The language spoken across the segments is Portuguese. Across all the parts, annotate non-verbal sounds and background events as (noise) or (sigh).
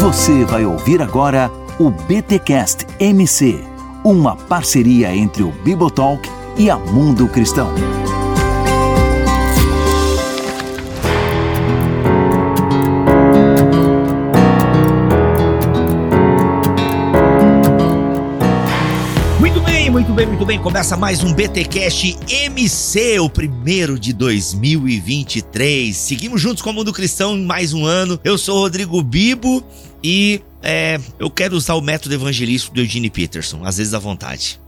Você vai ouvir agora o BTcast MC, uma parceria entre o Bibotalk e a Mundo Cristão. Muito bem, muito bem, muito bem. Começa mais um BTcast MC, o primeiro de 2023. Seguimos juntos com o Mundo Cristão em mais um ano. Eu sou Rodrigo Bibo e é, eu quero usar o método evangelístico do Eugene Peterson, às vezes à vontade.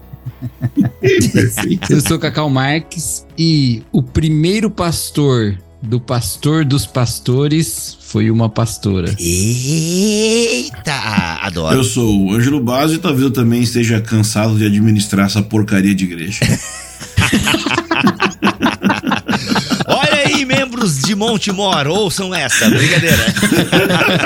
Eu sou Cacau Marques e o primeiro pastor do pastor dos pastores foi uma pastora. Eita! Adoro. Eu sou o Ângelo Basso e talvez eu também esteja cansado de administrar essa porcaria de igreja. (laughs) Aí, membros de Montemor, ouçam essa, brincadeira.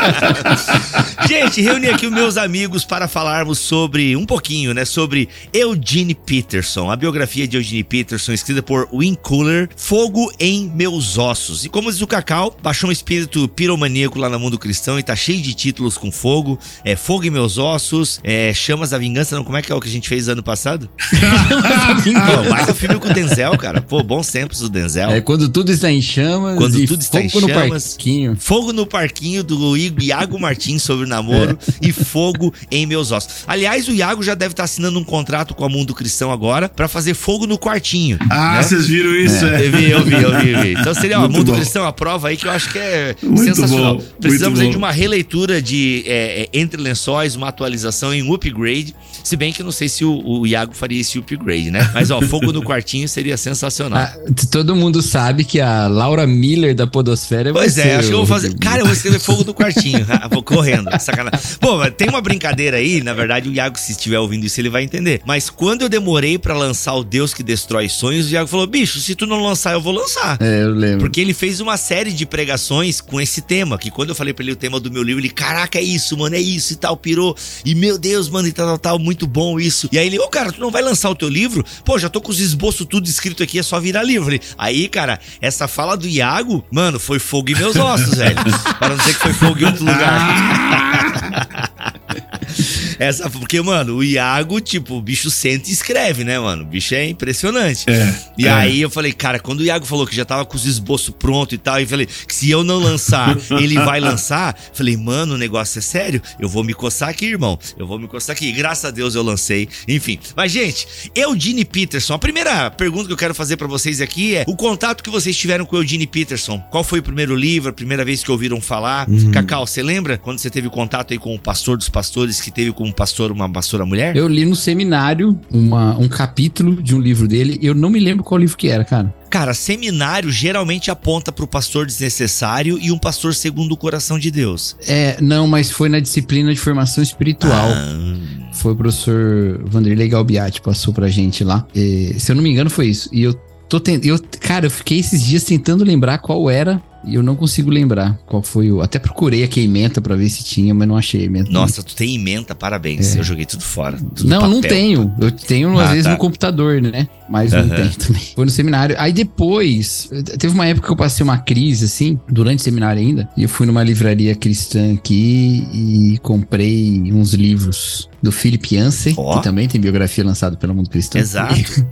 (laughs) Gente, reuni aqui os meus amigos para falarmos sobre, um pouquinho, né, sobre Eugene Peterson, a biografia de Eugene Peterson, escrita por Win Cooler, Fogo em Meus Ossos. E como diz o Cacau, baixou um espírito piromaníaco lá no mundo cristão e tá cheio de títulos com fogo, é Fogo em Meus Ossos, é Chamas da Vingança, não, como é que é o que a gente fez ano passado? (laughs) Não, mais o filme com o Denzel, cara. Pô, bons tempos do Denzel. É quando tudo está em chamas Quando tudo está em fogo no chamas. parquinho. Fogo no parquinho do Iago Martins sobre o namoro (laughs) e fogo em meus ossos. Aliás, o Iago já deve estar assinando um contrato com a Mundo Cristão agora pra fazer fogo no quartinho. Ah, né? vocês viram isso? É. Eu vi, eu vi, eu vi, eu vi. Então seria, ó, Mundo bom. Cristão, a prova aí que eu acho que é Muito sensacional. bom, Precisamos aí de uma releitura de é, é, Entre Lençóis, uma atualização em upgrade. Se bem que eu não sei se o, o Iago faria esse upgrade, né? Mas ó, fogo no quartinho seria sensacional. Ah, todo mundo sabe que a Laura Miller da Podosfera vai Pois é, acho que eu vou fazer. Cara, eu vou escrever fogo no (laughs) quartinho. (laughs) Ah, vou correndo. Sacanagem. Pô, mas tem uma brincadeira aí, na verdade, o Iago, se estiver ouvindo isso, ele vai entender. Mas quando eu demorei pra lançar o Deus que destrói sonhos, o Iago falou: bicho, se tu não lançar, eu vou lançar. É, eu lembro. Porque ele fez uma série de pregações com esse tema. Que quando eu falei pra ele o tema do meu livro, ele, caraca, é isso, mano, é isso e tal, pirou. E meu Deus, mano, e tal, tal, tal, muito bom isso. E aí ele, ô, cara, tu não vai lançar o teu livro? Pô, já tô com os esboços tudo escrito aqui, é só virar livro. Aí, cara, essa fala do Iago, mano, foi fogo em meus ossos, velho. (laughs) Para não dizer que foi fogo em outro lugar. Essa, porque, mano, o Iago, tipo, o bicho senta e escreve, né, mano? O bicho é impressionante. É, E é. aí eu falei, cara, quando o Iago falou que já tava com os esboços prontos e tal, e falei que se eu não lançar, ele vai lançar. Falei, mano, o negócio é sério? Eu vou me coçar aqui, irmão. Eu vou me coçar aqui. E graças a Deus eu lancei. Enfim. Mas, gente, Eugene Peterson, a primeira pergunta que eu quero fazer pra vocês aqui é o contato que vocês tiveram com o Eugene Peterson. Qual foi o primeiro livro, a primeira vez que ouviram falar? Cacau, você lembra quando você teve contato aí com o pastor dos pastores que teve como pastor uma pastora mulher? Eu li no seminário uma- um capítulo de um livro dele. Eu não me lembro qual livro que era, cara. Cara, seminário geralmente aponta pro pastor desnecessário e um pastor segundo o coração de Deus. É, não, mas foi na disciplina de formação espiritual. Ah, Foi o professor Vanderlei Galbiati, passou pra gente lá. E, se eu não me engano, foi isso. E eu tô tentando. Eu, cara, eu fiquei esses dias tentando lembrar qual era. E eu não consigo lembrar qual foi o. Até procurei aqui a ementa pra ver se tinha, mas não achei a ementa. nossa, tu tem ementa, parabéns. Eu joguei tudo fora. tudo Não, não papel. tenho. Eu tenho, às Ah, vezes, tá. no computador, né? Mas não Aham. tem também. Foi no seminário. Aí depois, teve uma época que eu passei uma crise, assim, durante o seminário ainda. E eu fui numa livraria cristã aqui e comprei uns livros do Philip Yancey, Ó. que também tem biografia lançada pelo Mundo Cristão. Exato. (laughs)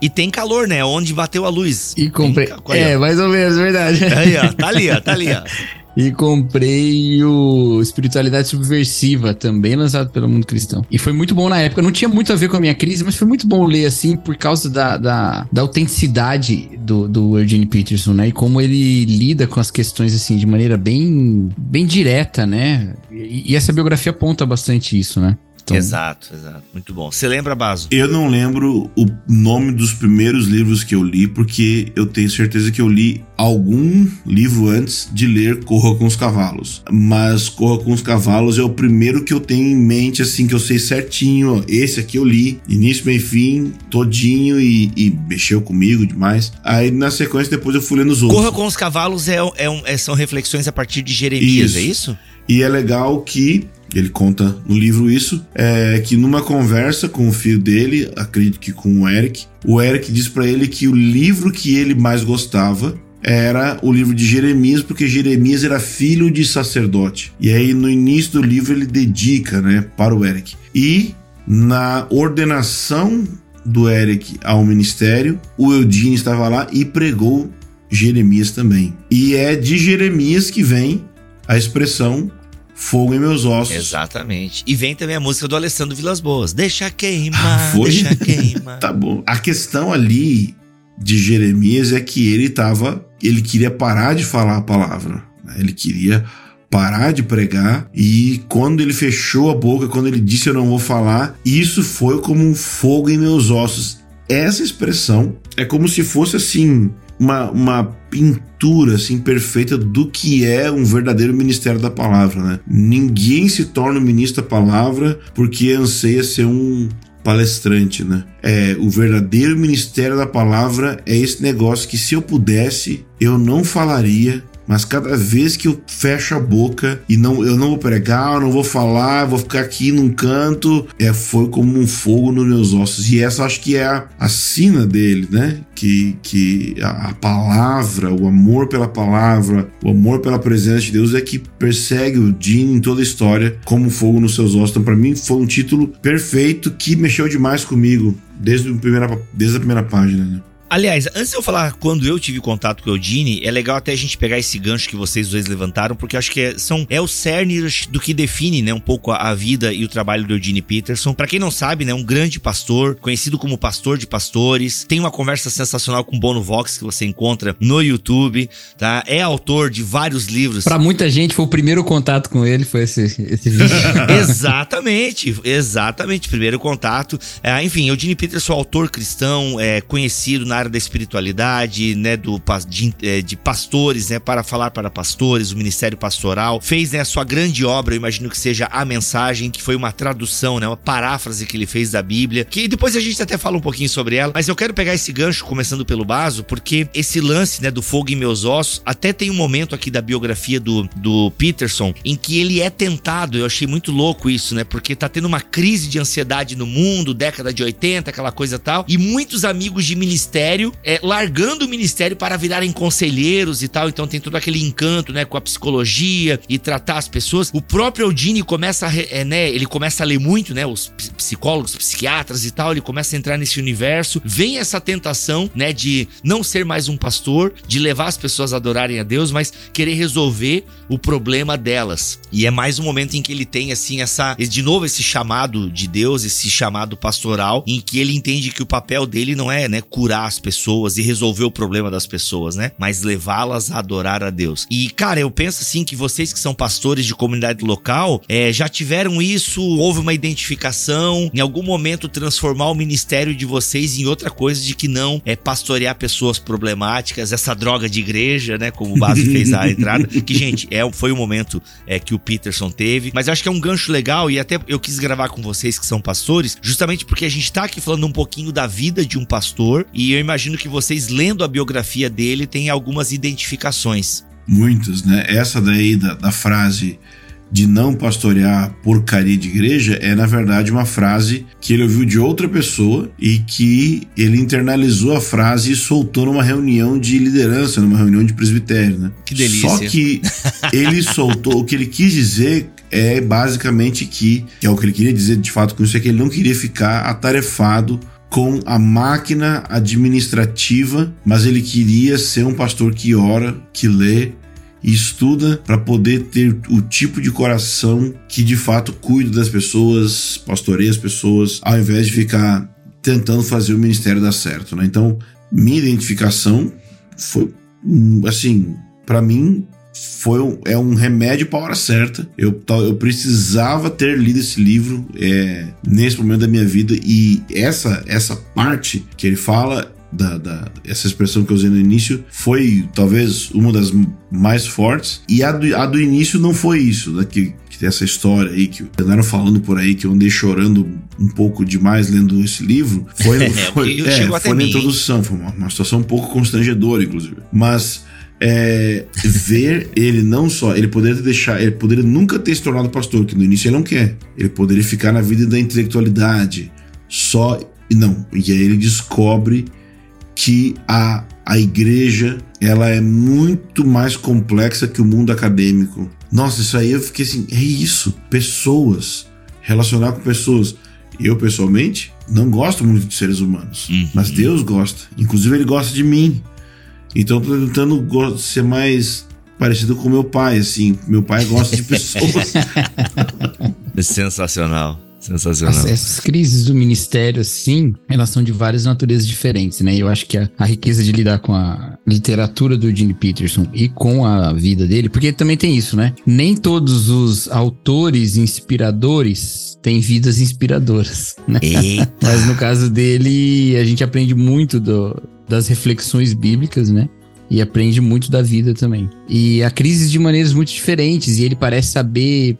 E tem calor, né? Onde bateu a luz. E comprei. Tem É, mais ou menos, verdade. Aí, ó. Tá ali, ó. Tá ali, ó. (laughs) E comprei o Espiritualidade Subversiva, também lançado pelo Mundo Cristão. E foi muito bom na época. Não tinha muito a ver com a minha crise, mas foi muito bom ler assim, por causa da, da, da autenticidade do, do Eugene Peterson, né? E como ele lida com as questões assim, de maneira bem, bem direta, né? E, e essa biografia aponta bastante isso, né? Então, Exato, exato. Muito bom. Você lembra, Baso? Eu não lembro o nome dos primeiros livros que eu li, porque eu tenho certeza que eu li algum livro antes de ler Corra com os Cavalos. Mas Corra com os Cavalos é o primeiro que eu tenho em mente, assim, que eu sei certinho. Esse aqui eu li, início, meio fim, todinho, e, e mexeu comigo demais. Aí na sequência, depois eu fui lendo os outros. Corra com os cavalos é, é um- é- são reflexões a partir de Jeremias, Isso. é isso? E é legal que ele conta no livro isso, é que numa conversa com o filho dele, acredito que com o Eric, o Eric diz pra ele que o livro que ele mais gostava era o livro de Jeremias, porque Jeremias era filho de sacerdote. E aí no início do livro ele dedica, né, para o Eric. E na ordenação do Eric ao ministério, o Eudine estava lá e pregou Jeremias também. E é de Jeremias que vem a expressão fogo em meus ossos. Exatamente. E vem também a música do Alessandro Vilas Boas. Deixa queimar, ah, Foi? deixa queimar. (laughs) tá bom. A questão ali de Jeremias é que ele tava, ele queria parar de falar a palavra. Né? Ele queria parar de pregar e quando ele fechou a boca, quando ele disse eu não vou falar, isso foi como um fogo em meus ossos. Essa expressão é como se fosse assim uma, uma pintura assim perfeita do que é um verdadeiro ministério da palavra, né? Ninguém se torna um ministro da palavra porque anseia ser um palestrante, né? É, o verdadeiro ministério da palavra é esse negócio que se eu pudesse, eu não falaria mas cada vez que eu fecho a boca e não, eu não vou pregar, eu não vou falar, vou ficar aqui num canto, é, foi como um fogo nos meus ossos. E essa acho que é a, a sina dele, né? Que, que a, a palavra, o amor pela palavra, o amor pela presença de Deus é que persegue o Dean em toda a história como fogo nos seus ossos. Então, para mim, foi um título perfeito que mexeu demais comigo desde primeira, desde a primeira página. Né? Aliás, antes de eu falar quando eu tive contato com o Eudine, é legal até a gente pegar esse gancho que vocês dois levantaram, porque acho que é, são, é o cerne do que define, né, um pouco a, a vida e o trabalho do Eudine Peterson. Para quem não sabe, né, um grande pastor, conhecido como pastor de pastores, tem uma conversa sensacional com Bono Vox que você encontra no YouTube, tá? É autor de vários livros. Para muita gente foi o primeiro contato com ele, foi esse, esse vídeo. (laughs) exatamente, exatamente, primeiro contato. É, enfim, Eudine Peterson, autor cristão, é conhecido na área da espiritualidade, né, do, de, é, de pastores, né, para falar para pastores, o ministério pastoral. Fez, né, a sua grande obra, eu imagino que seja A Mensagem, que foi uma tradução, né, uma paráfrase que ele fez da Bíblia, que depois a gente até fala um pouquinho sobre ela, mas eu quero pegar esse gancho, começando pelo Baso, porque esse lance, né, do fogo em meus ossos, até tem um momento aqui da biografia do, do Peterson, em que ele é tentado, eu achei muito louco isso, né, porque tá tendo uma crise de ansiedade no mundo, década de 80, aquela coisa tal, e muitos amigos de ministério ministério, é, largando o ministério para virarem conselheiros e tal. Então tem todo aquele encanto, né, com a psicologia e tratar as pessoas. O próprio Eudine começa a, é, né, ele começa a ler muito, né, os psicólogos, psiquiatras e tal. Ele começa a entrar nesse universo. Vem essa tentação, né, de não ser mais um pastor, de levar as pessoas a adorarem a Deus, mas querer resolver o problema delas. E é mais um momento em que ele tem assim essa, de novo esse chamado de Deus, esse chamado pastoral, em que ele entende que o papel dele não é, né, curar as pessoas e resolver o problema das pessoas, né? Mas levá-las a adorar a Deus. E, cara, eu penso assim que vocês que são pastores de comunidade local é, já tiveram isso, houve uma identificação, em algum momento transformar o ministério de vocês em outra coisa de que não é pastorear pessoas problemáticas, essa droga de igreja, né? Como o Base (laughs) fez a entrada. Que, gente, é, foi o momento é, que o Peterson teve. Mas eu acho que é um gancho legal e até eu quis gravar com vocês que são pastores, justamente porque a gente tá aqui falando um pouquinho da vida de um pastor e eu imagino que vocês, lendo a biografia dele, têm algumas identificações. Muitas, né? Essa daí da, da frase de não pastorear porcaria de igreja é, na verdade, uma frase que ele ouviu de outra pessoa e que ele internalizou a frase e soltou numa reunião de liderança, numa reunião de presbitério, né? Que delícia. Só que ele (laughs) soltou, o que ele quis dizer é basicamente que, que é o que ele queria dizer de fato com isso, é que ele não queria ficar atarefado com a máquina administrativa, mas ele queria ser um pastor que ora, que lê e estuda para poder ter o tipo de coração que de fato cuida das pessoas, pastoreia as pessoas, ao invés de ficar tentando fazer o ministério dar certo, né? Então, minha identificação foi assim, para mim foi um, é um remédio para a hora certa. Eu, eu precisava ter lido esse livro é, nesse momento da minha vida. E essa essa parte que ele fala da, da, essa expressão que eu usei no início foi talvez uma das mais fortes. E a do, a do início não foi isso, né, que, que tem essa história aí que andaram falando por aí que eu andei chorando um pouco demais lendo esse livro. Foi, (laughs) é, foi, é, foi na introdução, foi uma, uma situação um pouco constrangedora inclusive, mas é, ver ele não só, ele poderia deixar, ele poderia nunca ter se tornado pastor, que no início ele não quer. Ele poderia ficar na vida da intelectualidade, só e não. E aí ele descobre que a, a igreja, ela é muito mais complexa que o mundo acadêmico. Nossa, isso aí eu fiquei assim, é isso, pessoas, relacionar com pessoas. Eu, pessoalmente, não gosto muito de seres humanos, Uhum. mas Deus gosta. Inclusive, Ele gosta de mim. Então, eu tô tentando ser mais parecido com meu pai, assim. Meu pai gosta de pessoas. (laughs) Sensacional. Sensacional. As- essas crises do ministério, assim, elas são de várias naturezas diferentes, né? E eu acho que a, a riqueza de lidar com a literatura do Gene Peterson e com a vida dele, porque também tem isso, né? Nem todos os autores inspiradores têm vidas inspiradoras, né? Eita. (laughs) Mas no caso dele, a gente aprende muito do- das reflexões bíblicas, né? E aprende muito da vida também. E a crise de maneiras muito diferentes, e ele parece saber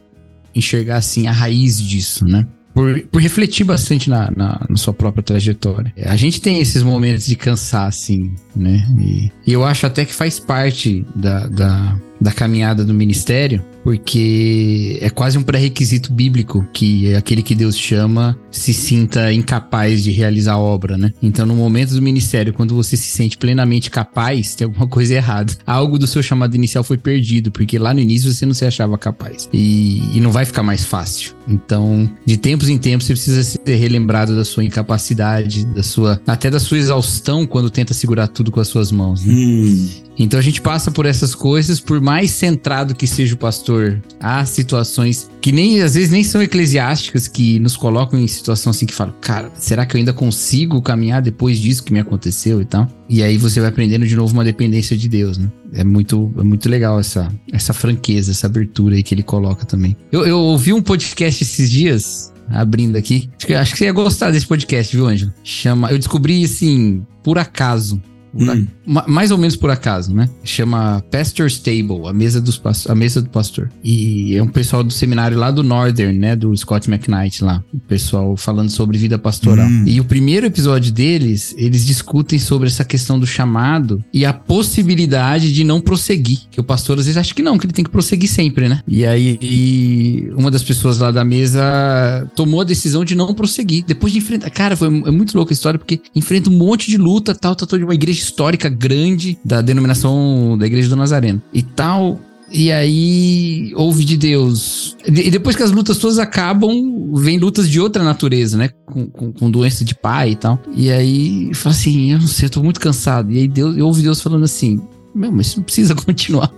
enxergar assim a raiz disso, né? Por, por refletir bastante na, na, na sua própria trajetória. A gente tem esses momentos de cansar, assim, né? E, e eu acho até que faz parte da, da, da caminhada do ministério, porque é quase um pré-requisito bíblico que aquele que Deus chama se sinta incapaz de realizar a obra, né? Então, no momento do ministério, quando você se sente plenamente capaz, tem alguma (laughs) coisa errada. Algo do seu chamado inicial foi perdido, porque lá no início você não se achava capaz. E, e não vai ficar mais fácil. Então, de tempos em tempos, você precisa ser relembrado da sua incapacidade, da sua até da sua exaustão quando tenta segurar tudo com as suas mãos. Né? hum, Então a gente passa por essas coisas, por mais centrado que seja o pastor, há situações que nem às vezes nem são eclesiásticas que nos colocam em situação assim que falam, cara, será que eu ainda consigo caminhar depois disso que me aconteceu e tal? E aí você vai aprendendo de novo uma dependência de Deus, né? É muito, é muito legal essa, essa franqueza, essa abertura aí que ele coloca também. Eu, eu ouvi um podcast esses dias, abrindo aqui. Acho que, acho que você ia gostar desse podcast, viu, Ângelo? Chama. Eu descobri assim, por acaso. A- Hum. ma- mais ou menos por acaso, né? Chama Pastor's Table, a mesa, dos a mesa do pastor. E é um pessoal do seminário lá do Northern, né? Do Scott McKnight lá. O pessoal falando sobre vida pastoral. Hum. E o primeiro episódio deles, eles discutem sobre essa questão do chamado e a possibilidade de não prosseguir. Que o pastor às vezes acha que não, que ele tem que prosseguir sempre, né? E aí e uma das pessoas lá da mesa tomou a decisão de não prosseguir. Depois de enfrentar. Cara, foi é muito louca a história, porque enfrenta um monte de luta, tal, tal, tal, de uma igreja histórica grande da denominação da Igreja do Nazareno. E tal. E aí, ouve de Deus. E depois que as lutas todas acabam, vem lutas de outra natureza, né? Com, com, com doença de pai e tal. E aí, fala assim: eu não sei, eu tô muito cansado. E aí, Deus, eu ouvi Deus falando assim: meu, mas isso não precisa (laughs) continuar.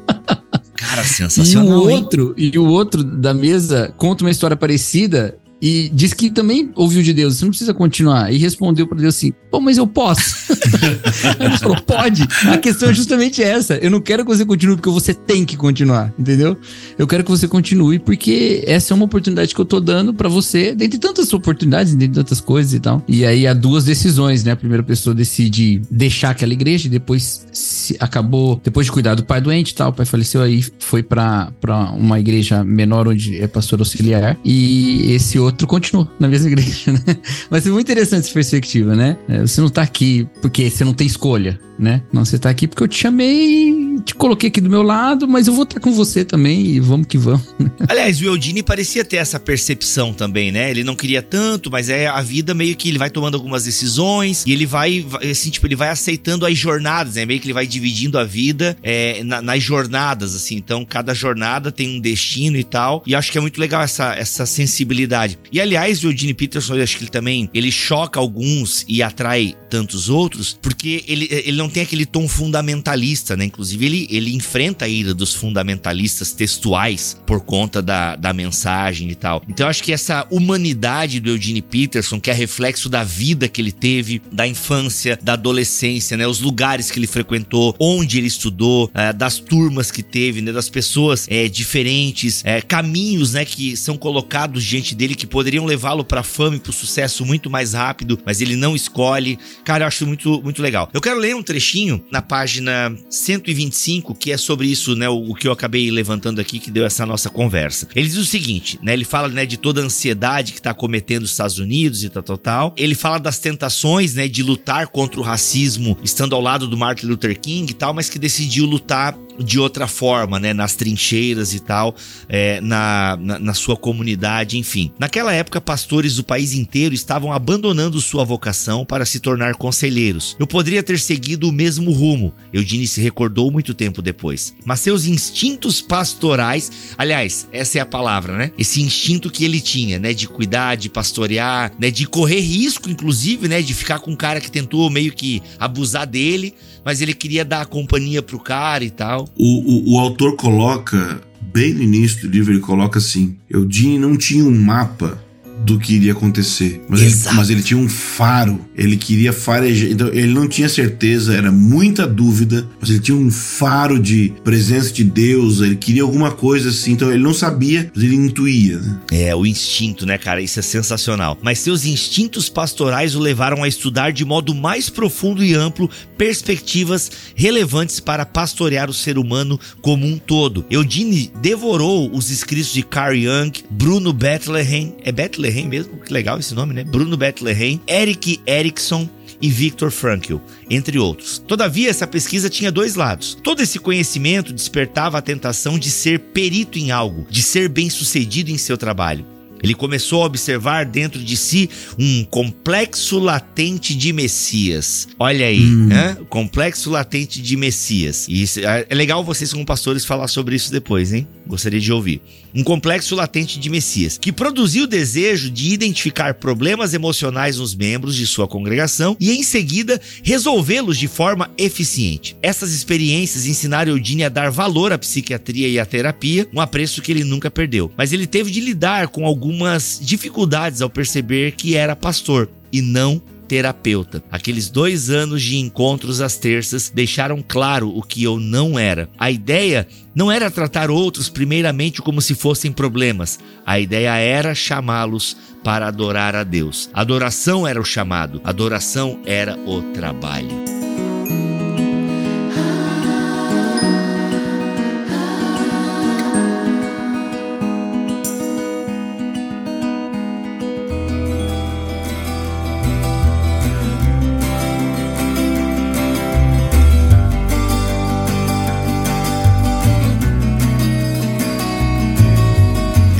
Cara, E o sensacional, hein? outro, e o outro da mesa conta uma história parecida e diz que também ouviu de Deus, você não precisa continuar. E respondeu para Deus assim: pô, mas eu posso. (laughs) Deus falou: pode. A questão é justamente essa. Eu não quero que você continue porque você tem que continuar, entendeu? Eu quero que você continue porque essa é uma oportunidade que eu tô dando para você, dentre tantas oportunidades, dentre tantas coisas e tal. E aí há duas decisões, né? A primeira pessoa decide deixar aquela igreja e depois se acabou, depois de cuidar do pai doente e tal, o pai faleceu aí, foi pra uma igreja menor onde é pastor auxiliar e esse outro continuou na mesma igreja, (laughs) né? Mas é muito interessante essa perspectiva, né? É, Você não tá aqui porque você não tem escolha, né? Não, você tá aqui porque eu te chamei, te coloquei aqui do meu lado, mas eu vou estar com você também e vamos que vamos. (laughs) Aliás, o Eudine parecia ter essa percepção também, né? Ele não queria tanto, mas é a vida meio que ele vai tomando algumas decisões e ele vai, vai, assim, tipo, ele vai aceitando as jornadas, né? Meio que ele vai dividindo a vida é, na- nas jornadas, assim. Então, cada jornada tem um destino e tal. E acho que é muito legal essa, essa sensibilidade. E, aliás, o Eudine Peterson, eu acho que ele também, ele choca alguns e atrai tantos outros, porque ele, ele não tem aquele tom fundamentalista, né? Inclusive, ele, ele enfrenta a ira dos fundamentalistas textuais por conta da, da mensagem e tal. Então, eu acho que essa humanidade do Eugene Peterson, que é reflexo da vida que ele teve, da infância, da adolescência, né? Os lugares que ele frequentou, onde ele estudou, eh, das turmas que teve, né? Das pessoas eh, diferentes, eh, caminhos, né? Que são colocados diante dele que poderiam levá-lo pra fama e pro sucesso muito mais rápido, mas ele não escolhe. Cara, eu acho muito, muito legal. Eu quero ler um trechinho na página 125, que é sobre isso, né? O, o que eu acabei levantando aqui, que deu essa nossa conversa. Ele diz o seguinte, né? Ele fala, né, de toda a ansiedade que tá cometendo os Estados Unidos e tal, tal, tal. Ele fala das tentações, né, de lutar contra o racismo, estando ao lado do Martin Luther King e tal, mas que decidiu lutar de outra forma, né? Nas trincheiras e tal, é, na, na, na, sua comunidade, enfim. Naquela época, pastores do país inteiro estavam abandonando sua vocação para se tornar conselheiros. Eu poderia ter seguido o mesmo rumo, Eudine se recordou muito tempo depois. Mas seus instintos pastorais, aliás, essa é a palavra, né? Esse instinto que ele tinha, né? De cuidar, de pastorear, né? De correr risco, inclusive, né? De ficar com um cara que tentou meio que abusar dele, mas ele queria dar a companhia pro cara e tal. O, o, o autor coloca, bem no início do livro, ele coloca assim: Eudine não tinha um mapa do que iria acontecer. Mas ele, mas ele, tinha um faro, ele queria farejar. Então ele não tinha certeza, era muita dúvida, mas ele tinha um faro de presença de Deus, ele queria alguma coisa assim. Então ele não sabia, mas ele intuía. Né? É, o instinto, né, cara? Isso é sensacional. Mas seus instintos pastorais o levaram a estudar de modo mais profundo e amplo perspectivas relevantes para pastorear o ser humano como um todo. Eudine devorou os escritos de Carl Jung, Bruno Bethlehem. É Bethlehem? Bethlehem mesmo, que legal esse nome, né? Bruno Bethlehem, Eric Erickson e Viktor Frankl, entre outros. Todavia, essa pesquisa tinha dois lados. Todo esse conhecimento despertava a tentação de ser perito em algo, de ser bem-sucedido em seu trabalho. Ele começou a observar dentro de si um complexo latente de Messias. Olha aí, hum. né? Complexo latente de Messias. E isso, é, é legal vocês, como pastores, falar sobre isso depois, hein? Gostaria de ouvir. Um complexo latente de Messias, que produziu o desejo de identificar problemas emocionais nos membros de sua congregação e, em seguida, resolvê-los de forma eficiente. Essas experiências ensinaram Eudine a dar valor à psiquiatria e à terapia, um apreço que ele nunca perdeu. Mas ele teve de lidar com alguns algumas dificuldades ao perceber que era pastor e não terapeuta. Aqueles dois anos de encontros às terças deixaram claro o que eu não era. A ideia não era tratar outros primeiramente como se fossem problemas. A ideia era chamá-los para adorar a Deus. Adoração era o chamado, adoração era o trabalho.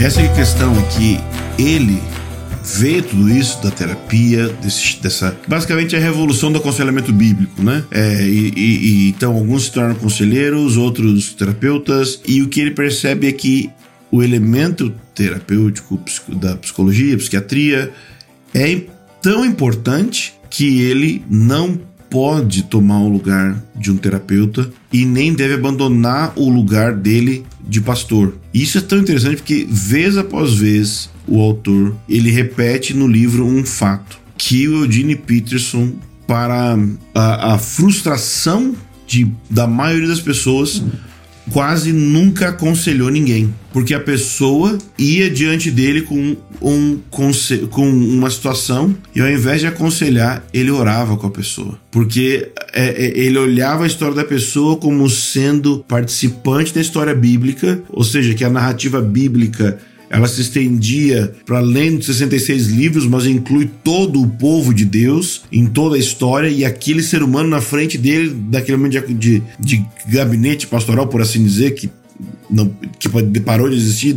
Essa é a questão que ele vê tudo isso da terapia, desse, dessa. Basicamente é a revolução do aconselhamento bíblico, né? É, e, e, e, então alguns se tornam conselheiros, outros terapeutas, e o que ele percebe é que o elemento terapêutico da psicologia, psiquiatria, é tão importante que ele não pode tomar o lugar de um terapeuta e nem deve abandonar o lugar dele de pastor. Isso é tão interessante porque vez após vez o autor ele repete no livro um fato que o Eugene Peterson para a, a frustração de, da maioria das pessoas quase nunca aconselhou ninguém, porque a pessoa ia diante dele com, um, com uma situação e ao invés de aconselhar, ele orava com a pessoa, porque é, é, ele olhava a história da pessoa como sendo participante da história bíblica, ou seja, que a narrativa bíblica ela se estendia para além dos 66 livros, mas inclui todo o povo de Deus em toda a história e aquele ser humano na frente dele, daquele momento de, de, gabinete pastoral, por assim dizer, que não, que parou de existir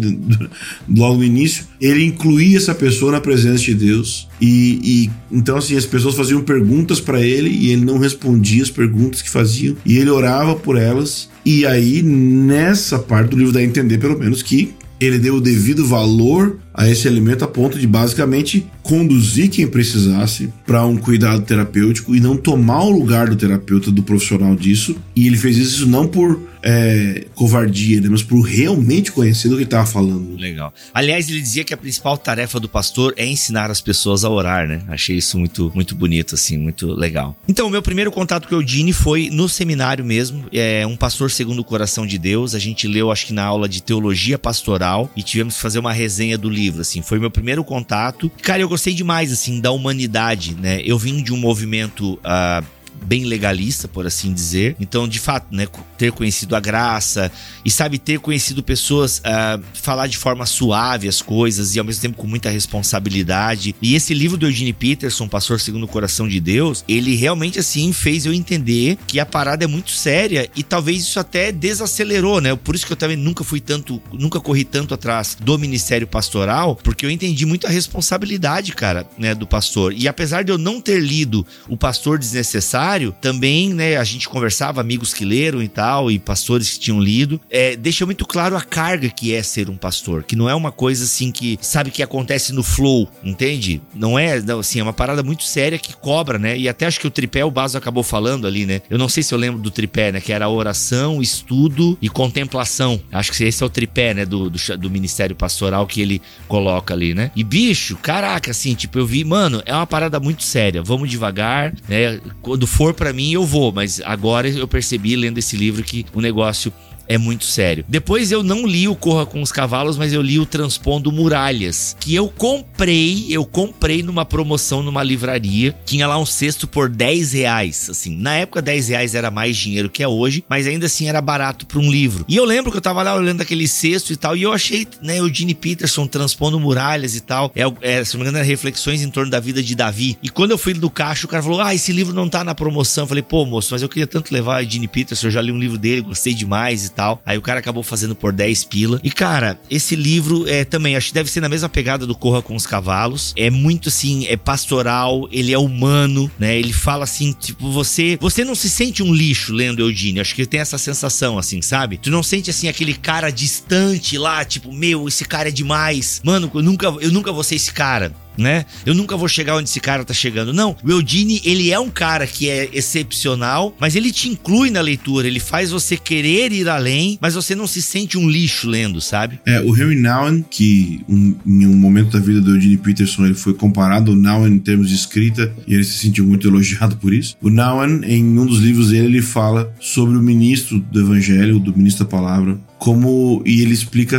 logo no início, ele incluía essa pessoa na presença de Deus. E, e então assim as pessoas faziam perguntas para ele e ele não respondia as perguntas que faziam e ele orava por elas. E aí nessa parte do livro dá a entender pelo menos que ele deu o devido valor a esse alimento a ponto de basicamente conduzir quem precisasse para um cuidado terapêutico e não tomar o lugar do terapeuta, do profissional disso. E ele fez isso não por é, covardia, né, mas por realmente conhecer do que estava falando. Legal. Aliás, ele dizia que a principal tarefa do pastor é ensinar as pessoas a orar, né? Achei isso muito, muito bonito, assim, muito legal. Então, o meu primeiro contato com o Eudine foi no seminário mesmo. É um pastor segundo o coração de Deus. A gente leu, acho que na aula de teologia pastoral e tivemos que fazer uma resenha do livro livro, assim, foi meu primeiro contato. Cara, eu gostei demais, assim, da humanidade, né? Eu vim de um movimento uh, bem legalista, por assim dizer. Então, de fato, né, ter conhecido a graça e sabe ter conhecido pessoas uh, falar de forma suave as coisas e ao mesmo tempo com muita responsabilidade. E esse livro do Eugene Peterson, Pastor Segundo o Coração de Deus, ele realmente assim fez eu entender que a parada é muito séria e talvez isso até desacelerou, né? Por isso que eu também nunca fui tanto, nunca corri tanto atrás do ministério pastoral, porque eu entendi muito a responsabilidade, cara, né, do pastor. E apesar de eu não ter lido O Pastor Desnecessário, também, né, a gente conversava, amigos que leram e tal, e pastores que tinham lido, é, deixa muito claro a carga que é ser um pastor, que não é uma coisa assim que, sabe, que acontece no flow, entende? Não é, não, assim, é uma parada muito séria que cobra, né? E até acho que o tripé, o Baso acabou falando ali, né? Eu não sei se eu lembro do tripé, né? Que era oração, estudo e contemplação. Acho que esse é o tripé, né? Do, do, do ministério pastoral que ele coloca ali, né? E bicho, caraca, assim, tipo, eu vi, mano, é uma parada muito séria. Vamos devagar, né? Quando for para mim, eu vou, mas agora eu percebi lendo esse livro que o negócio é muito sério. Depois eu não li o Corra com os Cavalos, mas eu li o Transpondo Muralhas, que eu comprei, eu comprei numa promoção numa livraria. Tinha lá um cesto por 10 reais. Assim, na época 10 reais era mais dinheiro que é hoje, mas ainda assim era barato para um livro. E eu lembro que eu tava lá olhando aquele cesto e tal, e eu achei, né, o Gene Peterson transpondo muralhas e tal. É, é, se não me engano, era reflexões em torno da vida de Davi. E quando eu fui no caixa, o cara falou: Ah, esse livro não tá na promoção. Eu falei, pô, moço, mas eu queria tanto levar o Gene Peterson, eu já li um livro dele, gostei demais e tal. Aí o cara acabou fazendo por 10 pila. E cara, esse livro é também, acho que deve ser na mesma pegada do Corra com os Cavalos. É muito assim, é pastoral, ele é humano, né? Ele fala assim, tipo, você, você não se sente um lixo lendo Eugênio. Acho que tem essa sensação assim, sabe? Tu não sente assim aquele cara distante lá, tipo, meu, esse cara é demais. Mano, eu nunca, eu nunca vou ser esse cara né? Eu nunca vou chegar onde esse cara tá chegando. Não, o Eudine, ele é um cara que é excepcional, mas ele te inclui na leitura, ele faz você querer ir além, mas você não se sente um lixo lendo, sabe? É, o Henry Nouwen, que um, em um momento da vida do Eugene Peterson, ele foi comparado ao Nouwen em termos de escrita, e ele se sentiu muito elogiado por isso. O Nouwen, em um dos livros dele, ele fala sobre o ministro do evangelho, do ministro da palavra, como, e ele explica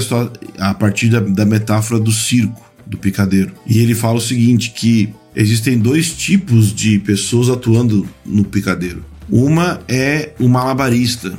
a, a partir da, da metáfora do circo do picadeiro. E ele fala o seguinte: que existem dois tipos de pessoas atuando no picadeiro. Uma é o malabarista.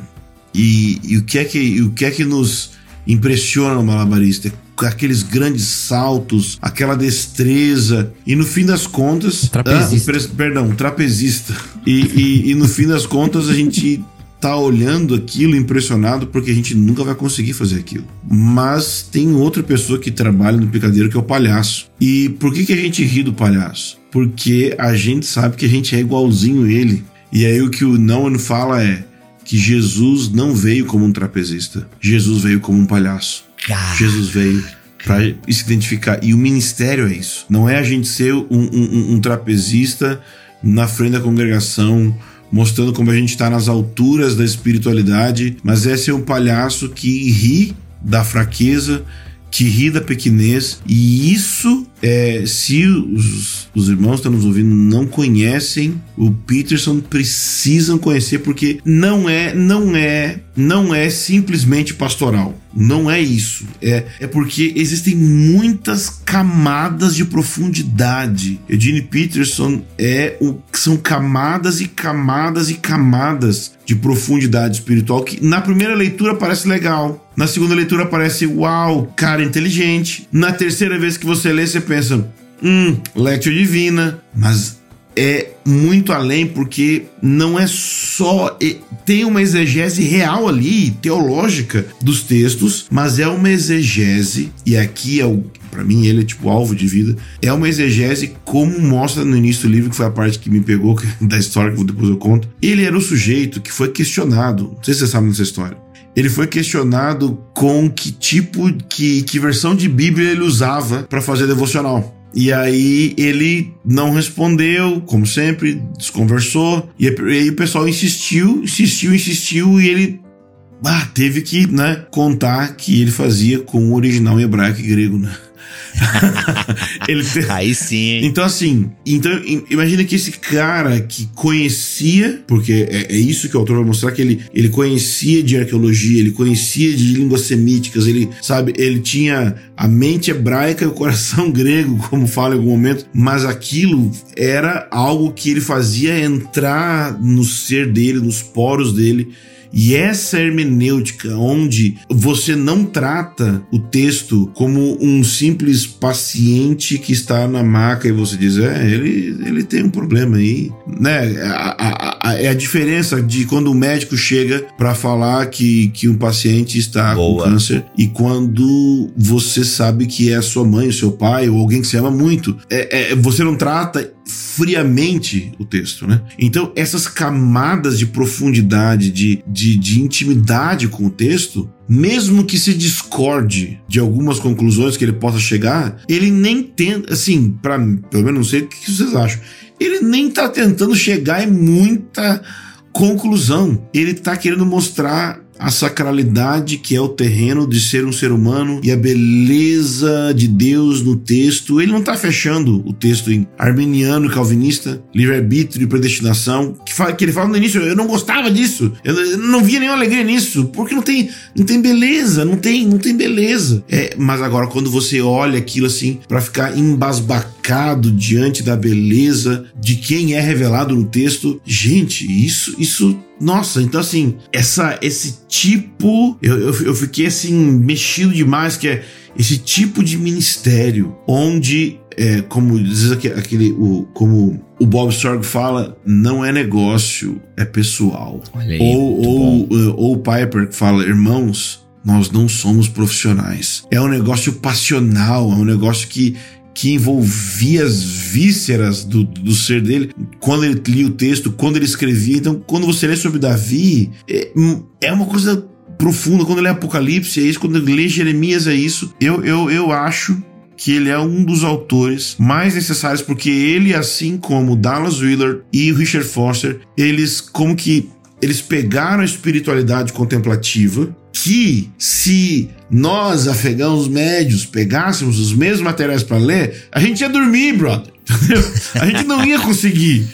E, e o, que é que, o que é que nos impressiona no malabarista? Aqueles grandes saltos, aquela destreza, e no fim das contas. Trapezista. Ah, perdão, trapezista. E, e, e no fim das contas a gente tá olhando aquilo impressionado porque a gente nunca vai conseguir fazer aquilo. Mas tem outra pessoa que trabalha no picadeiro que é o palhaço. E por que, que a gente ri do palhaço? Porque a gente sabe que a gente é igualzinho ele. E aí o que o não fala é que Jesus não veio como um trapezista. Jesus veio como um palhaço. Jesus veio para se identificar. E o ministério é isso. Não é a gente ser um, um, um trapezista na frente da congregação mostrando como a gente está nas alturas da espiritualidade, mas é ser um palhaço que ri da fraqueza, que ri da pequenez, e isso é, se os, os irmãos que estão nos ouvindo não conhecem o Peterson, precisam conhecer porque não é, não é, não é simplesmente pastoral. Não é isso. É, é porque existem muitas camadas de profundidade. Eugene Peterson é o são camadas e camadas e camadas de profundidade espiritual que na primeira leitura parece legal. Na segunda leitura parece uau, cara inteligente. Na terceira vez que você lê, você pensa, hum, Lectio Divina, mas é muito além porque não é só tem uma exegese real ali, teológica dos textos, mas é uma exegese e aqui é o para mim ele é tipo alvo de vida. É uma exegese como mostra no início do livro, que foi a parte que me pegou (laughs) da história que depois eu conto. Ele era o sujeito que foi questionado, não sei se você sabe dessa história ele foi questionado com que tipo, que, que versão de Bíblia ele usava para fazer devocional. E aí ele não respondeu, como sempre, desconversou. E aí o pessoal insistiu, insistiu, insistiu e ele ah, teve que né, contar que ele fazia com o original hebraico e grego, né? (laughs) ele te... Aí sim. Então, assim, então, imagina que esse cara que conhecia, porque é, é, isso que o autor vai mostrar, que ele, ele conhecia de arqueologia, ele conhecia de línguas semíticas, ele, sabe, ele tinha a mente hebraica e o coração (laughs) grego, como fala em algum momento, mas aquilo era algo que ele fazia entrar no ser dele, nos poros dele e essa hermenêutica, onde você não trata o texto como um simples paciente que está na maca e você diz, é, ele, ele tem um problema aí, né? A, a, a, é a diferença de quando o médico chega para falar que, que um paciente está Boa. com câncer e quando você sabe que é a sua mãe, o seu pai ou alguém que você ama muito. É, é, você não trata friamente o texto, né? Então, essas camadas de profundidade, de, de, de intimidade com o texto, mesmo que se discorde de algumas conclusões que ele possa chegar, ele nem tenta, assim, para pelo menos não sei o que vocês acham, ele nem tá tentando chegar em muita conclusão. Ele tá querendo mostrar a sacralidade que é o terreno de ser um ser humano e a beleza de Deus no texto. Ele não está fechando o texto em arminiano, calvinista, livre-arbítrio e predestinação, que, fala, que ele fala no início, eu não gostava disso, eu não via nenhuma alegria nisso, porque não tem, não tem beleza, não tem, não tem beleza. É, mas agora quando você olha aquilo assim para ficar embasbacado diante da beleza de quem é revelado no texto, gente, isso isso nossa, então assim, essa, esse tipo. Eu, eu, eu, fiquei assim, mexido demais, que é esse tipo de ministério onde. É, como diz aquele, o, como o Bob Sorg fala, não é negócio, é pessoal. Aí, ou, ou, ou o Piper que fala, irmãos, nós não somos profissionais. É um negócio passional, é um negócio que que envolvia as vísceras do, do ser dele quando ele lia o texto, quando ele escrevia. Então, quando você lê sobre Davi, é, é uma coisa profunda. Quando lê Apocalipse, é isso. Quando lê Jeremias, é isso. Eu, eu, eu acho que ele é um dos autores mais necessários, porque ele, assim como Dallas Willard e Richard Foster, eles como que eles pegaram a espiritualidade contemplativa que se nós, afegãos médios, pegássemos os mesmos materiais para ler, a gente ia dormir, brother. (laughs) Entendeu? A gente não ia conseguir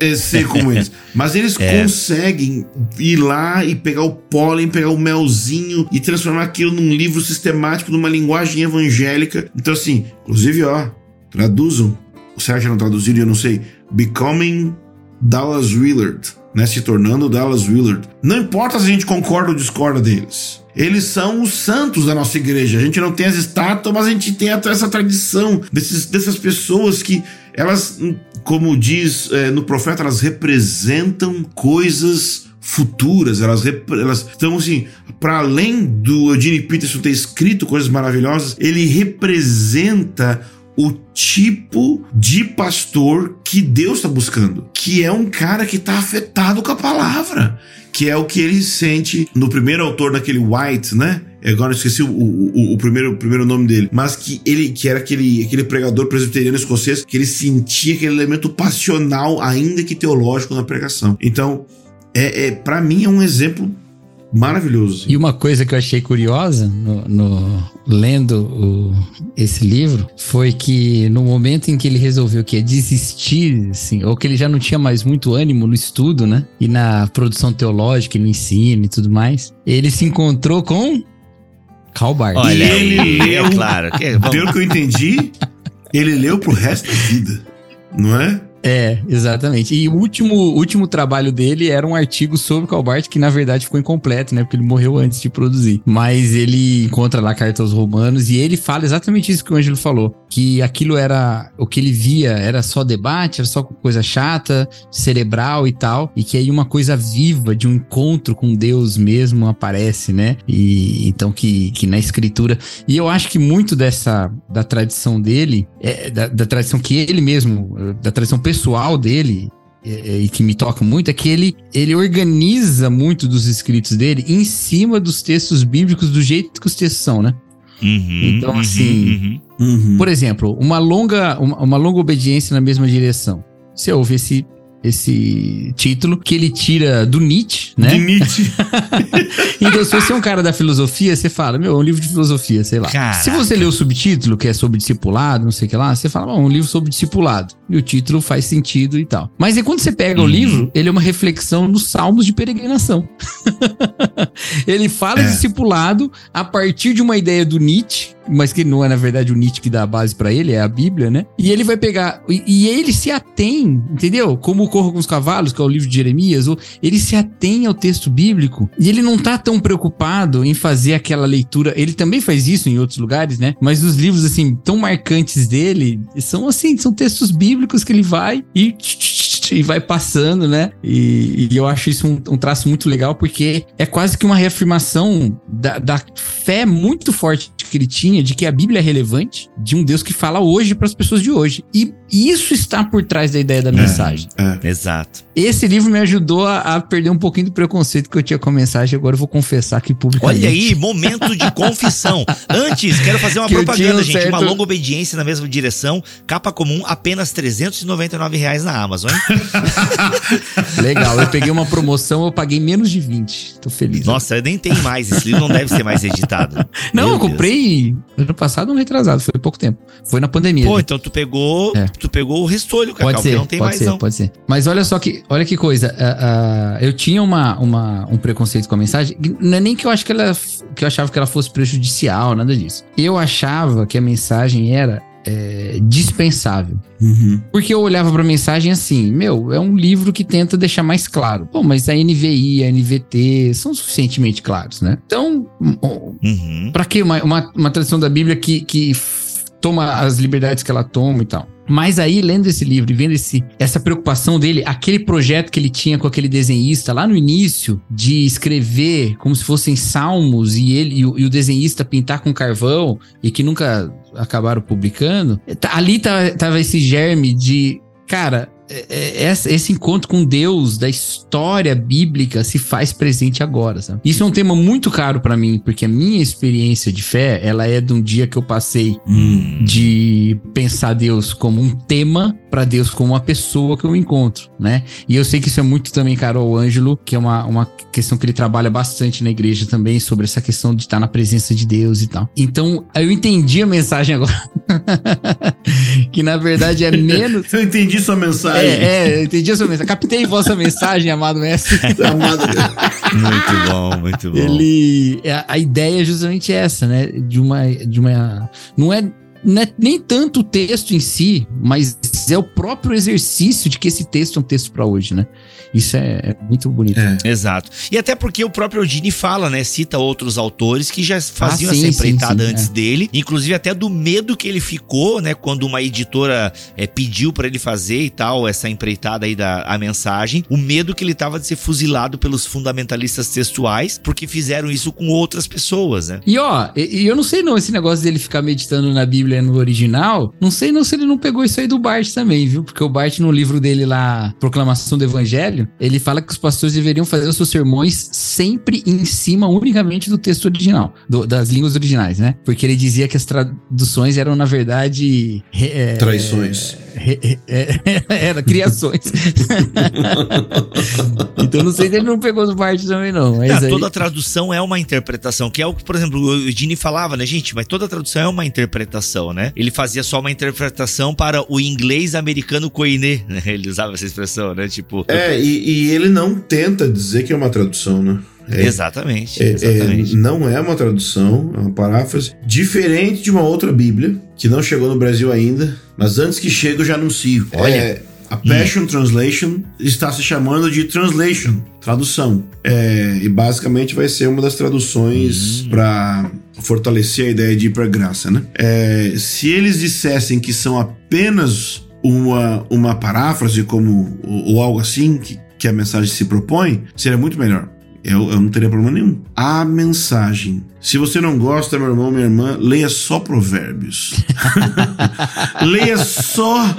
eh, ser como eles. Mas eles (laughs) é. conseguem ir lá e pegar o pólen, pegar o melzinho e transformar aquilo num livro sistemático, numa linguagem evangélica. Então, assim, inclusive, ó, traduzam. O Sérgio não traduziram, eu não sei. Becoming Dallas Willard né, se tornando Dallas Willard. Não importa se a gente concorda ou discorda deles. Eles são os santos da nossa igreja. A gente não tem as estátuas, mas a gente tem essa tradição desses, dessas pessoas que elas, como diz é, no profeta, elas representam coisas futuras, elas, elas estão assim, para além do Eugene Peterson ter escrito coisas maravilhosas, ele representa o tipo de pastor que Deus está buscando, que é um cara que está afetado com a palavra, que é o que ele sente no primeiro autor daquele White, né? Agora eu esqueci o, o, o, primeiro, o primeiro nome dele, mas que ele que era aquele, aquele pregador presbiteriano escocês que ele sentia aquele elemento passional, ainda que teológico, na pregação. Então, é, é para mim é um exemplo maravilhoso. E uma coisa que eu achei curiosa no, no lendo o, esse livro foi que no momento em que ele resolveu que ia desistir, assim, ou que ele já não tinha mais muito ânimo no estudo, né? E na produção teológica, no ensino e tudo mais, ele se encontrou com Calbar. Olha, e ele leu, claro. Pelo que eu entendi, ele leu pro resto da vida, não é? É, exatamente. E o último, último trabalho dele era um artigo sobre Calbart, que na verdade ficou incompleto, né? Porque ele morreu antes de produzir. Mas ele encontra lá cartas romanos e ele fala exatamente isso que o Ângelo falou: que aquilo era o que ele via, era só debate, era só coisa chata, cerebral e tal, e que aí uma coisa viva de um encontro com Deus mesmo aparece, né? E então que, que na escritura. E eu acho que muito dessa da tradição dele, é, da, da tradição que ele mesmo, da tradição pessoal, pessoal dele, e que me toca muito é que ele, ele organiza muito dos escritos dele em cima dos textos bíblicos do jeito que os textos são, né? Uhum, então, uhum, assim, uhum, uhum. por exemplo, uma longa, uma, uma, longa obediência na mesma direção. Você ouve esse, esse título, que ele tira do Nietzsche, né? De Nietzsche. (laughs) Então, se você é um cara da filosofia, você fala, meu, é um livro de filosofia, sei lá. Caraca. Se você lê o subtítulo, que é sobre discipulado, não sei o que lá, você fala, bom, um livro sobre discipulado. E o título faz sentido e tal. Mas aí quando você pega o Uhum. livro, ele é uma reflexão dos salmos de peregrinação. (laughs) ele fala É. discipulado a partir de uma ideia do Nietzsche, mas que não é, na verdade, o Nietzsche que dá a base pra ele, é a Bíblia, né? E ele vai pegar. E, e ele se atém, entendeu? Como o Corro com os Cavalos, que é o livro de Jeremias, ou ele se atém ao texto bíblico e ele não tá tão preocupado em fazer aquela leitura. Ele também faz isso em outros lugares, né? Mas os livros, assim, tão marcantes dele são assim, são textos bíblicos que ele vai e. E vai passando, né? E, e eu acho isso um, um traço muito legal, porque é quase que uma reafirmação da, da fé muito forte que ele tinha de que a Bíblia é relevante, de um Deus que fala hoje para as pessoas de hoje. E isso está por trás da ideia da mensagem. Exato. Esse livro me ajudou a, a perder um pouquinho do preconceito que eu tinha com a mensagem. Agora eu vou confessar aqui publicamente. Olha aí, momento de confissão. Antes, quero fazer uma Que propaganda, um gente. Uma certo- longa obediência na mesma direção. Capa comum, apenas 399 reais na Amazon, hein? (laughs) Legal, eu peguei uma promoção, eu paguei menos de 20. Tô feliz. Nossa, nem tem mais. Esse livro não deve ser mais editado. (laughs) Não, Meu eu Deus. comprei ano passado, um retrasado, foi pouco tempo. Foi na pandemia. Pô, né? então tu pegou, É. tu pegou o restolho, Cacau, Pode ser, não tem pode mais ser, não. pode ser. Mas olha só que, olha que coisa. ah, ah, eu tinha uma, uma, um preconceito com a mensagem. Não é nem que eu acho que ela, que eu achava que ela fosse prejudicial, nada disso. Eu achava que a mensagem era é, dispensável. Uhum. Porque eu olhava pra mensagem assim, meu, é um livro que tenta deixar mais claro. Pô, mas a NVI, a NVT são suficientemente claros, né? Então, Uhum. Pra que uma, uma, uma tradução da Bíblia que, que toma as liberdades que ela toma e tal? Mas aí, lendo esse livro e vendo esse, essa preocupação dele, aquele projeto que ele tinha com aquele desenhista lá no início, de escrever como se fossem salmos e ele e o, e o desenhista pintar com carvão e que nunca acabaram publicando, tá- ali tá- tava esse germe de, cara, esse encontro com Deus da história bíblica se faz presente agora, sabe? Isso é um tema muito caro pra mim, porque a minha experiência de fé, ela é de um dia que eu passei Hum. de pensar Deus como um tema pra Deus como uma pessoa que eu encontro, né? E eu sei que isso é muito também caro ao Ângelo, que é uma, uma questão que ele trabalha bastante na igreja também, sobre essa questão de estar na presença de Deus e tal. Então, eu entendi a mensagem agora. (laughs) que na verdade é (laughs) menos. Eu entendi sua mensagem. É, é, eu entendi a sua mensagem. Captei vossa mensagem, amado mestre. (laughs) Amado. Muito bom, muito bom. Ele. A, a ideia é justamente essa, né? De uma. De uma não é. Não é nem tanto o texto em si, mas é o próprio exercício de que esse texto é um texto pra hoje, né? Isso é, é muito bonito. É. Exato. E até porque o próprio Eugene fala, né? Cita outros autores que já faziam Ah, sim, essa empreitada sim, sim, antes é. dele. Inclusive até do medo que ele ficou, né? Quando uma editora é, pediu pra ele fazer e tal, essa empreitada aí da a mensagem. O medo que ele tava de ser fuzilado pelos fundamentalistas textuais, porque fizeram isso com outras pessoas, né? E ó, e, e eu não sei não, esse negócio dele ficar meditando na Bíblia no original, não sei não se ele não pegou isso aí do Bart também, viu? Porque o Bart no livro dele lá, Proclamação do Evangelho, ele fala que os pastores deveriam fazer os seus sermões sempre em cima unicamente do texto original, do- das línguas originais, né? Porque ele dizia que as traduções eram, na verdade... é, Traições. É, (laughs) era criações. (laughs) então não sei se ele não pegou do Bart também não, mas Ah, aí... toda tradução é uma interpretação, que é o que, por exemplo, o Eugene falava, né, gente? Mas toda tradução é uma interpretação, né? Ele fazia só uma interpretação para o inglês americano koiné, né? (laughs) Ele usava essa expressão, né? Tipo. É, e, e ele não tenta dizer que é uma tradução, né? É, Exatamente, é- é, exatamente. não é uma tradução, é uma paráfrase diferente de uma outra Bíblia que não chegou no Brasil ainda, mas antes que chegue eu já anuncio. Olha. É, a Passion Translation está se chamando de Translation, tradução. É, e basicamente vai ser uma das traduções para fortalecer a ideia de ir para graça, né? É, se eles dissessem que são apenas uma, uma paráfrase como ou, ou algo assim que, que a mensagem se propõe, seria muito melhor. Eu, eu não teria problema nenhum. A mensagem. Se você não gosta, meu irmão, minha irmã, leia só Provérbios. (laughs) leia só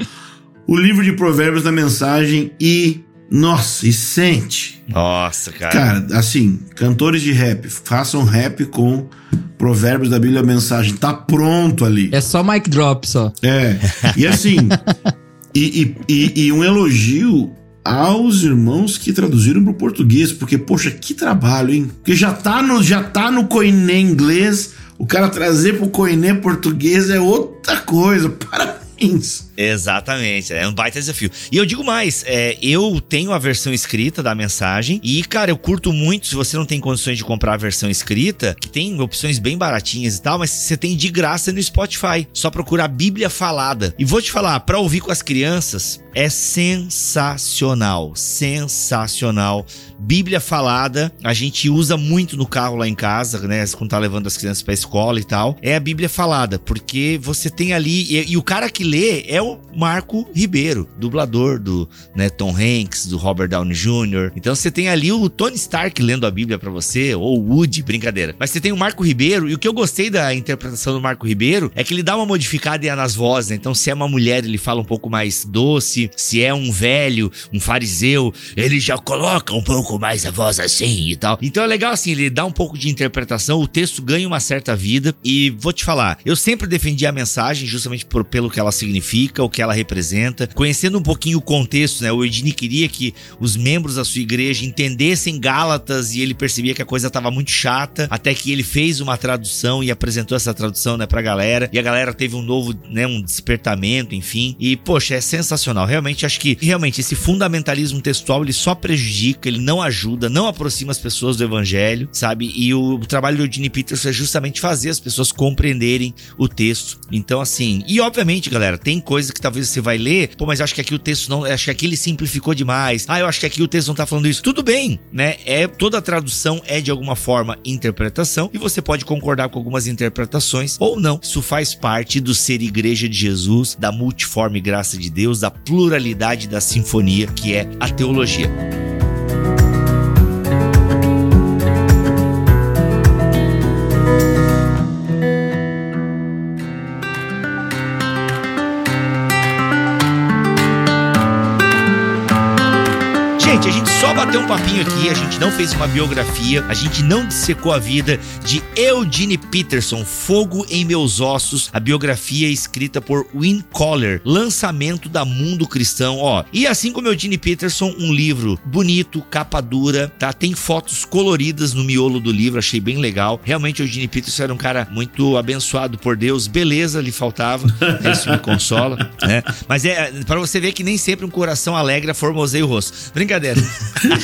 o livro de Provérbios da mensagem e. Nossa, e sente. Nossa, cara. Cara, assim, cantores de rap, façam rap com Provérbios da Bíblia Mensagem. Tá pronto ali. É só mic drop, só. É. E assim, (laughs) e, e, e, e um elogio aos irmãos que traduziram para o português, porque, poxa, que trabalho, hein? Porque já tá no, já tá no Koiné inglês, o cara trazer pro Koiné português é outra coisa. (laughs) Parabéns. Exatamente, é um baita desafio. E eu digo mais, é, eu tenho a versão escrita da mensagem e, cara, eu curto muito, se você não tem condições de comprar a versão escrita, que tem opções bem baratinhas e tal, mas você tem de graça no Spotify. Só procurar Bíblia Falada. E vou te falar, para ouvir com as crianças, é sensacional, sensacional. Bíblia Falada, a gente usa muito no carro lá em casa, né, quando tá levando as crianças pra escola e tal. É a Bíblia Falada, porque você tem ali, e, e o cara que lê é o Marco Ribeiro, dublador do né, Tom Hanks, do Robert Downey Jr. Então você tem ali o Tony Stark lendo a Bíblia para você, ou o Woody, brincadeira. Mas você tem o Marco Ribeiro, e o que eu gostei da interpretação do Marco Ribeiro é que ele dá uma modificada nas vozes, né? Então se é uma mulher, ele fala um pouco mais doce, se é um velho, um fariseu, ele já coloca um pouco mais a voz assim e tal. Então é legal assim, ele dá um pouco de interpretação, o texto ganha uma certa vida, e vou te falar, eu sempre defendi a mensagem justamente por, pelo que ela significa, o que ela representa. Conhecendo um pouquinho o contexto, né? O Edini queria que os membros da sua igreja entendessem Gálatas e ele percebia que a coisa estava muito chata, até que ele fez uma tradução e apresentou essa tradução, né, pra galera. E a galera teve um novo, né, um despertamento, enfim. E, poxa, é sensacional. Realmente, acho que, realmente, esse fundamentalismo textual, ele só prejudica, ele não ajuda, não aproxima as pessoas do evangelho, sabe? E o, o trabalho do Eugene Peterson é justamente fazer as pessoas compreenderem o texto. Então, assim, e obviamente, galera, tem coisas coisa que talvez você vai ler, pô, mas acho que aqui o texto não, acho que aqui ele simplificou demais. Ah, eu acho que aqui o texto não tá falando isso. Tudo bem, né? É toda tradução é de alguma forma interpretação e você pode concordar com algumas interpretações ou não. Isso faz parte do ser igreja de Jesus, da multiforme graça de Deus, da pluralidade da sinfonia que é a teologia. Bateu um papinho aqui, a gente não fez uma biografia, a gente não dissecou a vida de Eugene Peterson, Fogo em Meus Ossos, a biografia escrita por Win Collar, lançamento da Mundo Cristão, ó. E assim como Eugene Peterson, um livro bonito, capa dura, tá? Tem fotos coloridas no miolo do livro, achei bem legal. Realmente Eugene Peterson era um cara muito abençoado por Deus, beleza lhe faltava, isso me consola, né? Mas é para você ver que nem sempre um coração alegre formoseia o rosto. Brincadeira.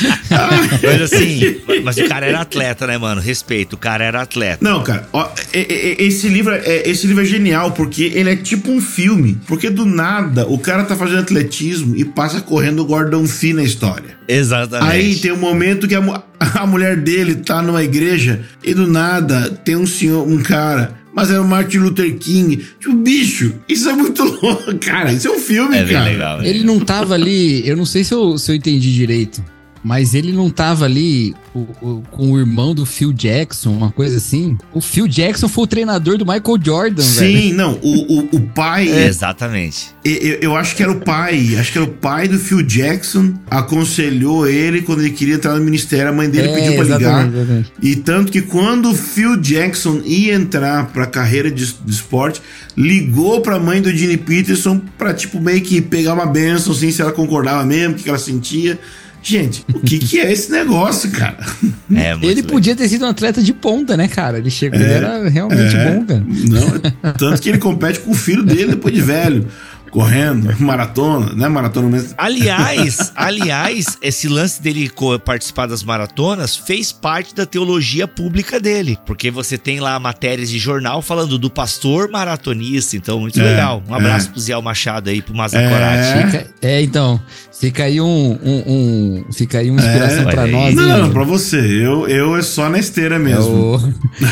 (laughs) mas assim, mas o cara era atleta, né, mano? Respeito, o cara era atleta. Não, cara, ó, esse livro, é, esse livro é genial porque ele é tipo um filme. Porque do nada o cara tá fazendo atletismo e passa correndo o Gordon Fee na história. Exatamente. Aí tem um momento que a, (laughs) a mulher dele tá numa igreja e do nada tem um senhor, um cara mas era o Martin Luther King. Tipo, bicho, isso é muito (laughs) louco, cara. Isso é um filme, é cara. Legal, é Ele não tava ali, eu não sei se eu, se eu entendi direito. Mas ele não tava ali o, o, com o irmão do Phil Jackson, uma coisa assim. O Phil Jackson foi o treinador do Michael Jordan, Sim, velho. Sim, não. O, o, o pai. É, exatamente. Eu, eu, acho que era o pai. Acho que era o pai do Phil Jackson. Aconselhou ele quando ele queria entrar no ministério. A mãe dele é, pediu pra ligar. Exatamente. E tanto que quando o Phil Jackson ia entrar pra carreira de, de esporte, ligou pra mãe do Gene Peterson pra, tipo, meio que pegar uma benção, assim, se ela concordava mesmo, o que ela sentia. Gente, o que, que é esse negócio, cara? (laughs) É, ele legal. podia ter sido um atleta de ponta, né, cara? Ele chegou, é, ele era realmente é, bom, cara. Não, (laughs) tanto que ele compete com o filho dele depois de velho correndo, maratona, né? Maratona mesmo. Aliás, (laughs) aliás, esse lance dele participar das maratonas fez parte da teologia pública dele, porque você tem lá matérias de jornal falando do pastor maratonista, então muito é, legal. Um abraço é. pro Zé Machado aí, pro Mazacorati. É. é, então, fica aí um, um, um fica aí uma inspiração é, pra nós. Não, não, pra você, eu, eu é só na esteira mesmo.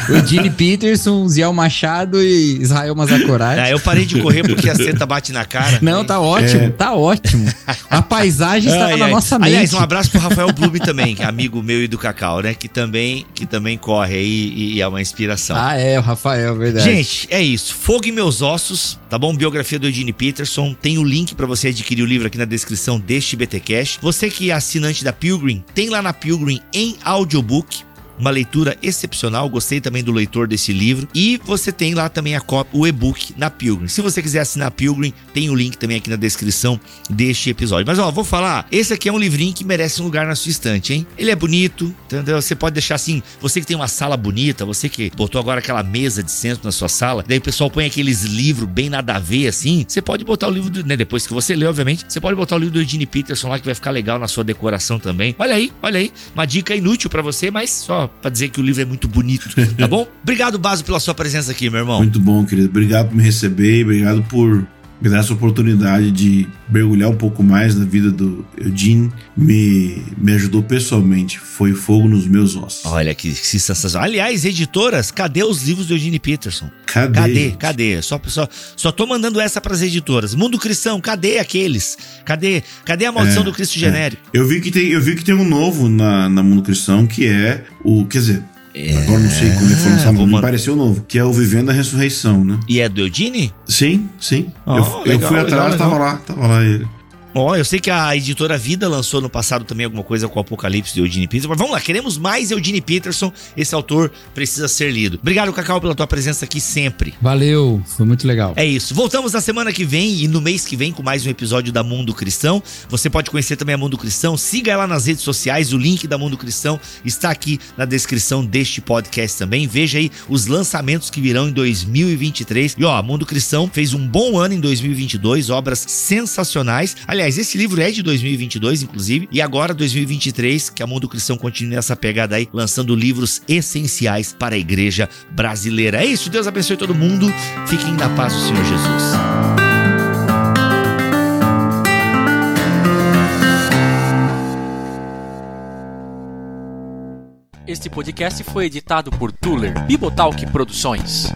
É o, o Gene Peterson, Zé Machado e Israel Mazacorati. Ah, eu parei de correr porque a seta bate na cara. Não, tá ótimo, é. tá ótimo. A paisagem estava na nossa mente. Aliás, um abraço pro Rafael Blume também, é amigo meu e do Cacau, né? Que também, que também corre aí e, é uma inspiração. Ah, é, o Rafael, verdade. Gente, é isso. Fogo em Meus Ossos, tá bom? Biografia do Eugene Peterson. Tem o link para você adquirir o livro aqui na descrição deste BTcast. Você que é assinante da Pilgrim, tem lá na Pilgrim em audiobook uma leitura excepcional. Gostei também do leitor desse livro. E você tem lá também a cópia, o e-book na Pilgrim. Se você quiser assinar a Pilgrim, tem o link também aqui na descrição deste episódio. Mas ó, vou falar, esse aqui é um livrinho que merece um lugar na sua estante, hein? Ele é bonito, entendeu? Você pode deixar assim, você que tem uma sala bonita, você que botou agora aquela mesa de centro na sua sala, daí o pessoal põe aqueles livros bem nada a ver assim, você pode botar o livro, do, né, depois que você lê, obviamente, você pode botar o livro do Eugene Peterson lá que vai ficar legal na sua decoração também. Olha aí, olha aí, uma dica inútil para você, mas só para dizer que o livro é muito bonito, tá bom? (laughs) Obrigado, Baso, pela sua presença aqui, meu irmão. Muito bom, querido. Obrigado por me receber, obrigado por me dar essa oportunidade de mergulhar um pouco mais na vida do Eugene. Me, me ajudou pessoalmente. Foi fogo nos meus ossos. Olha que, que sensacional. Aliás, editoras, cadê os livros do Eugene Peterson? Cadê? Cadê? Cadê? Só, só, só tô mandando essa pras editoras. Mundo Cristão, cadê aqueles? Cadê? Cadê a maldição É, do Cristo é. genérico? Eu vi que tem, eu vi que tem um novo na, na Mundo Cristão que é o. Quer dizer, agora não sei como ele foi lançado, É, mas me pareceu novo. Que é o Vivendo a Ressurreição, né? E é do Eugene? Sim, sim. Oh, eu, eu legal, fui legal, atrás, legal. tava lá, tava lá ele. Ó, eu sei que a editora Vida lançou no passado também alguma coisa com o Apocalipse de Eugene Peterson. Mas vamos lá, queremos mais Eugene Peterson. Esse autor precisa ser lido. Obrigado, Cacau, pela tua presença aqui sempre. Valeu, foi muito legal. É isso. Voltamos na semana que vem e no mês que vem com mais um episódio da Mundo Cristão. Você pode conhecer também a Mundo Cristão. Siga ela nas redes sociais. O link da Mundo Cristão está aqui na descrição deste podcast também. Veja aí os lançamentos que virão em 2023. E ó, a Mundo Cristão fez um bom ano em 2022, obras sensacionais. Aliás, esse livro é de 2022, inclusive, e agora 2023, que a Mundo Cristão continue nessa pegada aí, lançando livros essenciais para a igreja brasileira. É isso. Deus abençoe todo mundo. Fiquem na paz do Senhor Jesus. Este podcast foi editado por Tuller Bibotalk Produções.